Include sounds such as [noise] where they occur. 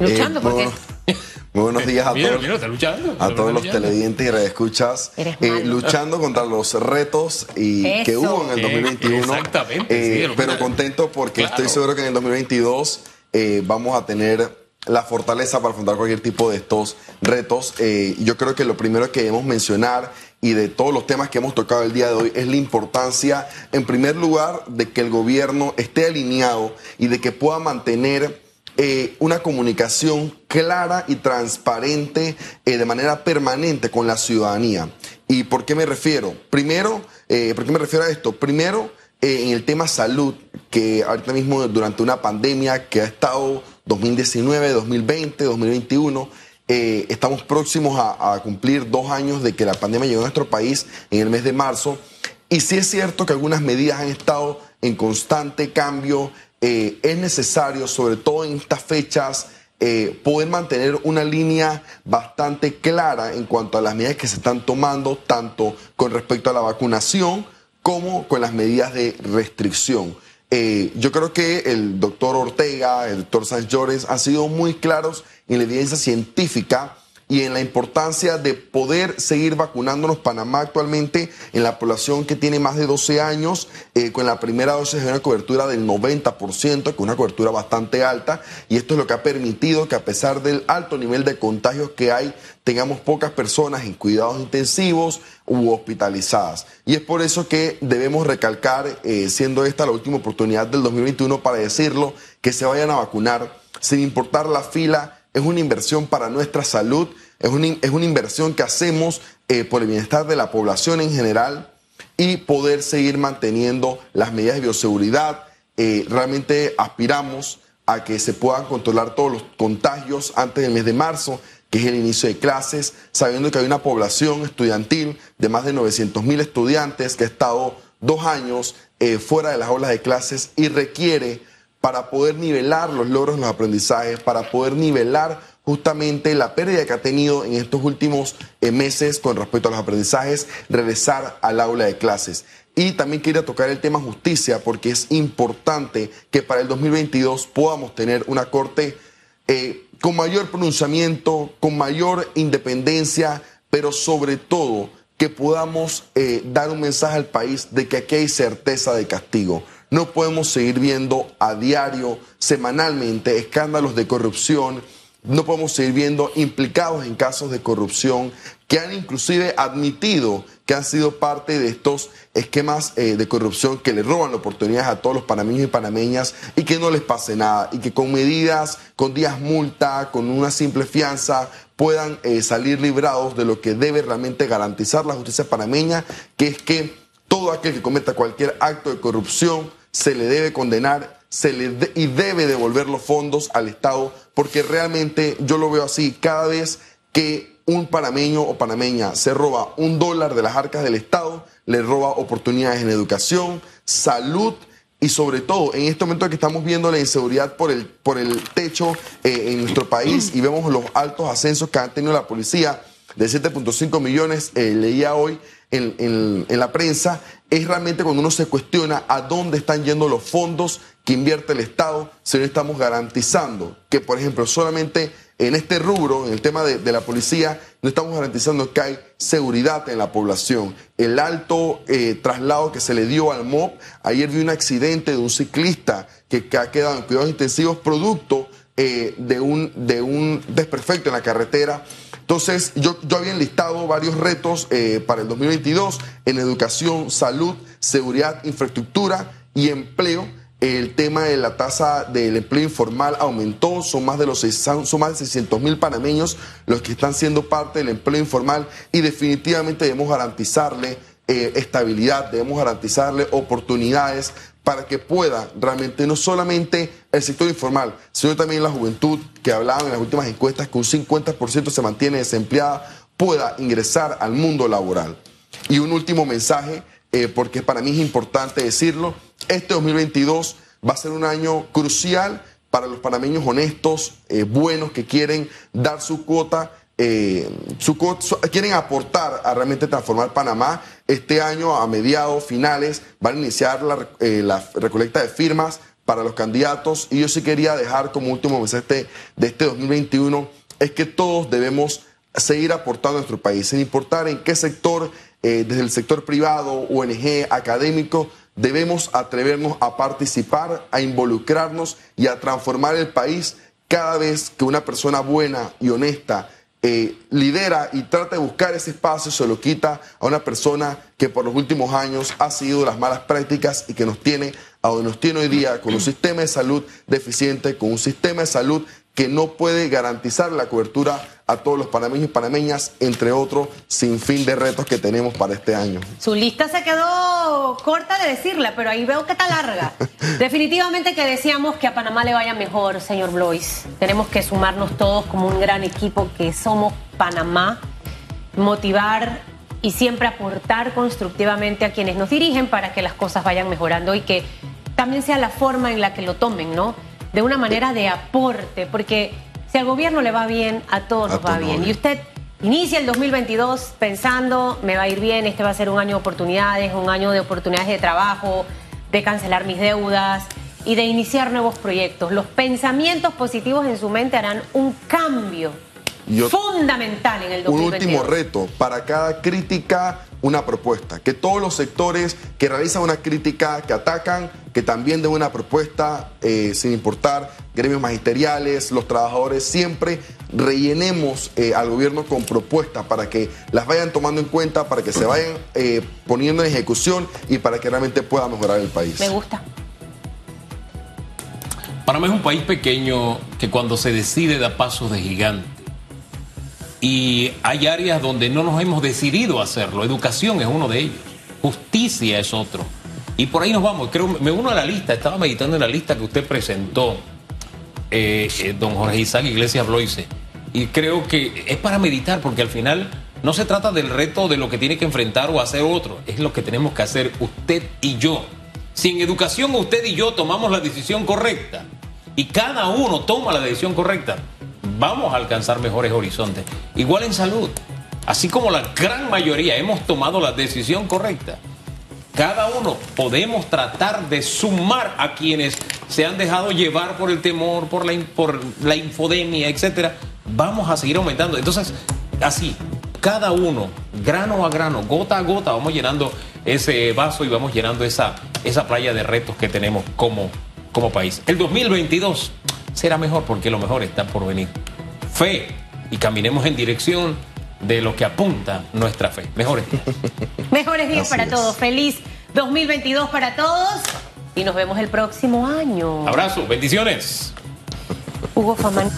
Luchando, ¿por qué? Muy buenos días a Mira, todos, mira, está luchando. a está todos los luchando. televidentes y redescuchas, Eres eh, luchando contra los retos y que hubo en el Eh, 2021. exactamente, eh, sí, pero contento porque Claro. estoy seguro que en el 2022 eh, vamos a tener la fortaleza para afrontar cualquier tipo de estos retos. Eh, yo creo que lo primero que debemos mencionar y de todos los temas que hemos tocado el día de hoy es la importancia, en primer lugar, de que el gobierno esté alineado y de que pueda mantener eh, una comunicación clara y transparente eh, de manera permanente con la ciudadanía. ¿Y por qué me refiero? Primero, eh, ¿por qué me refiero a esto? Primero, en el tema salud, que ahorita mismo durante una pandemia que ha estado 2019, 2020, 2021, eh, estamos próximos a, a cumplir dos años de que la pandemia llegó a nuestro país en el mes de marzo. Y sí es cierto que algunas medidas han estado en constante cambio. Eh, es necesario, sobre todo en estas fechas, eh, poder mantener una línea bastante clara en cuanto a las medidas que se están tomando, tanto con respecto a la vacunación como con las medidas de restricción. Eh, yo creo que el doctor Ortega, el doctor Sánchez Llores han sido muy claros en la evidencia científica y en la importancia de poder seguir vacunándonos. Panamá actualmente en la población que tiene más de 12 años, eh, con la primera dosis de una cobertura del 90%, que es una cobertura bastante alta, y esto es lo que ha permitido que a pesar del alto nivel de contagios que hay, tengamos pocas personas en cuidados intensivos u hospitalizadas. Y es por eso que debemos recalcar, eh, siendo esta la última oportunidad del 2021 para decirlo, que se vayan a vacunar sin importar la fila es una inversión para nuestra salud, es una, es una inversión que hacemos eh, por el bienestar de la población en general y poder seguir manteniendo las medidas de bioseguridad. Eh, realmente aspiramos a que se puedan controlar todos los contagios antes del mes de marzo, que es el inicio de clases, sabiendo que hay una población estudiantil de más de 900 mil estudiantes que ha estado dos años eh, fuera de las aulas de clases y requiere para poder nivelar los logros en los aprendizajes, para poder nivelar justamente la pérdida que ha tenido en estos últimos eh, meses con respecto a los aprendizajes, regresar al aula de clases. Y también quería tocar el tema justicia, porque es importante que para el 2022 podamos tener una corte eh, con mayor pronunciamiento, con mayor independencia, pero sobre todo que podamos eh, dar un mensaje al país de que aquí hay certeza de castigo. No podemos seguir viendo a diario, semanalmente, escándalos de corrupción. No podemos seguir viendo implicados en casos de corrupción que han inclusive admitido que han sido parte de estos esquemas eh, de corrupción que le roban oportunidades a todos los panameños y panameñas y que no les pase nada y que con medidas, con días multa, con una simple fianza, puedan eh, salir librados de lo que debe realmente garantizar la justicia panameña, que es que todo aquel que cometa cualquier acto de corrupción se le debe condenar se le y debe devolver los fondos al Estado, porque realmente yo lo veo así, cada vez que un panameño o panameña se roba un dólar de las arcas del Estado, le roba oportunidades en educación, salud y sobre todo en este momento que estamos viendo la inseguridad por el, por el techo eh, en nuestro país y vemos los altos ascensos que ha tenido la policía de 7.5 millones, eh, leía hoy en- en la prensa, es realmente cuando uno se cuestiona a dónde están yendo los fondos que invierte el Estado si no estamos garantizando que, por ejemplo, solamente en este rubro, en el tema de, la policía, no estamos garantizando que hay seguridad en la población. El alto eh, traslado que se le dio al MOB, ayer vi un accidente de un ciclista que, que ha quedado en cuidados intensivos producto eh, de, un, de un desperfecto en la carretera. Entonces, yo, yo había enlistado varios retos eh, para el 2022 en educación, salud, seguridad, infraestructura y empleo. El tema de la tasa del empleo informal aumentó, son más de los son más de 600 mil panameños los que están siendo parte del empleo informal y definitivamente debemos garantizarle eh, estabilidad, debemos garantizarle oportunidades para que pueda realmente no solamente el sector informal, sino también la juventud que hablaban en las últimas encuestas que un 50% se mantiene desempleada, pueda ingresar al mundo laboral. Y un último mensaje, eh, porque para mí es importante decirlo, este 2022 va a ser un año crucial para los panameños honestos, eh, buenos, que quieren dar su cuota eh, quieren aportar a realmente transformar Panamá. Este año, a mediados, finales, van a iniciar la, eh, recolecta de firmas para los candidatos. Y yo sí quería dejar como último mensaje de este 2021 es que todos debemos seguir aportando a nuestro país, sin importar en qué sector, eh, desde el sector privado, ONG, académico, debemos atrevernos a participar, a involucrarnos y a transformar el país cada vez que una persona buena y honesta eh, lidera y trata de buscar ese espacio, se lo quita a una persona que por los últimos años ha seguido las malas prácticas y que nos tiene a donde nos tiene hoy día con un sistema de salud deficiente, con un sistema de salud que no puede garantizar la cobertura a todos los panameños y panameñas, entre otros, sin fin de retos que tenemos para este año. Su lista se quedó corta de decirla, pero ahí veo que está larga. [laughs] Definitivamente que decíamos que a Panamá le vaya mejor, señor Blois. Tenemos que sumarnos todos como un gran equipo que somos Panamá, motivar y siempre aportar constructivamente a quienes nos dirigen para que las cosas vayan mejorando y que también sea la forma en la que lo tomen, ¿no? De una manera de aporte, porque si al gobierno le va bien, a todos nos va bien. Y usted inicia el 2022 pensando, me va a ir bien, este va a ser un año de oportunidades, un año de oportunidades de trabajo, de cancelar mis deudas y de iniciar nuevos proyectos. Los pensamientos positivos en su mente harán un cambio fundamental en el 2022. Un último reto, para cada crítica una propuesta, que todos los sectores que realizan una crítica, que atacan, que también den una propuesta, eh, sin importar gremios magisteriales, los trabajadores, siempre rellenemos eh, al gobierno con propuestas para que las vayan tomando en cuenta, para que se vayan eh, poniendo en ejecución y para que realmente pueda mejorar el país. Me gusta. Panamá es un país pequeño que cuando se decide da pasos de gigante y hay áreas donde no nos hemos decidido hacerlo. Educación es uno de ellos. Justicia es otro. Y por ahí nos vamos. Creo, me uno a la lista. Estaba meditando en la lista que usted presentó, eh, eh, don Jorge Isaac Iglesias Bloise. Y creo que es para meditar, porque al final no se trata del reto de lo que tiene que enfrentar o hacer otro. Es lo que tenemos que hacer usted y yo. Si en educación usted y yo tomamos la decisión correcta y cada uno toma la decisión correcta, vamos a alcanzar mejores horizontes. Igual en salud, así como la gran mayoría hemos tomado la decisión correcta, cada uno podemos tratar de sumar a quienes se han dejado llevar por el temor, por la, por la infodemia, etcétera. Vamos a seguir aumentando. Entonces, así, cada uno, grano a grano, gota a gota, vamos llenando ese vaso y vamos llenando esa, esa playa de retos que tenemos como, como país. El 2022 será mejor porque lo mejor está por venir. Fe y caminemos en dirección de lo que apunta nuestra fe. Mejores días. [laughs] Mejores días para todos. Feliz 2022 para todos y nos vemos el próximo año. Abrazo, bendiciones. Hugo Famán.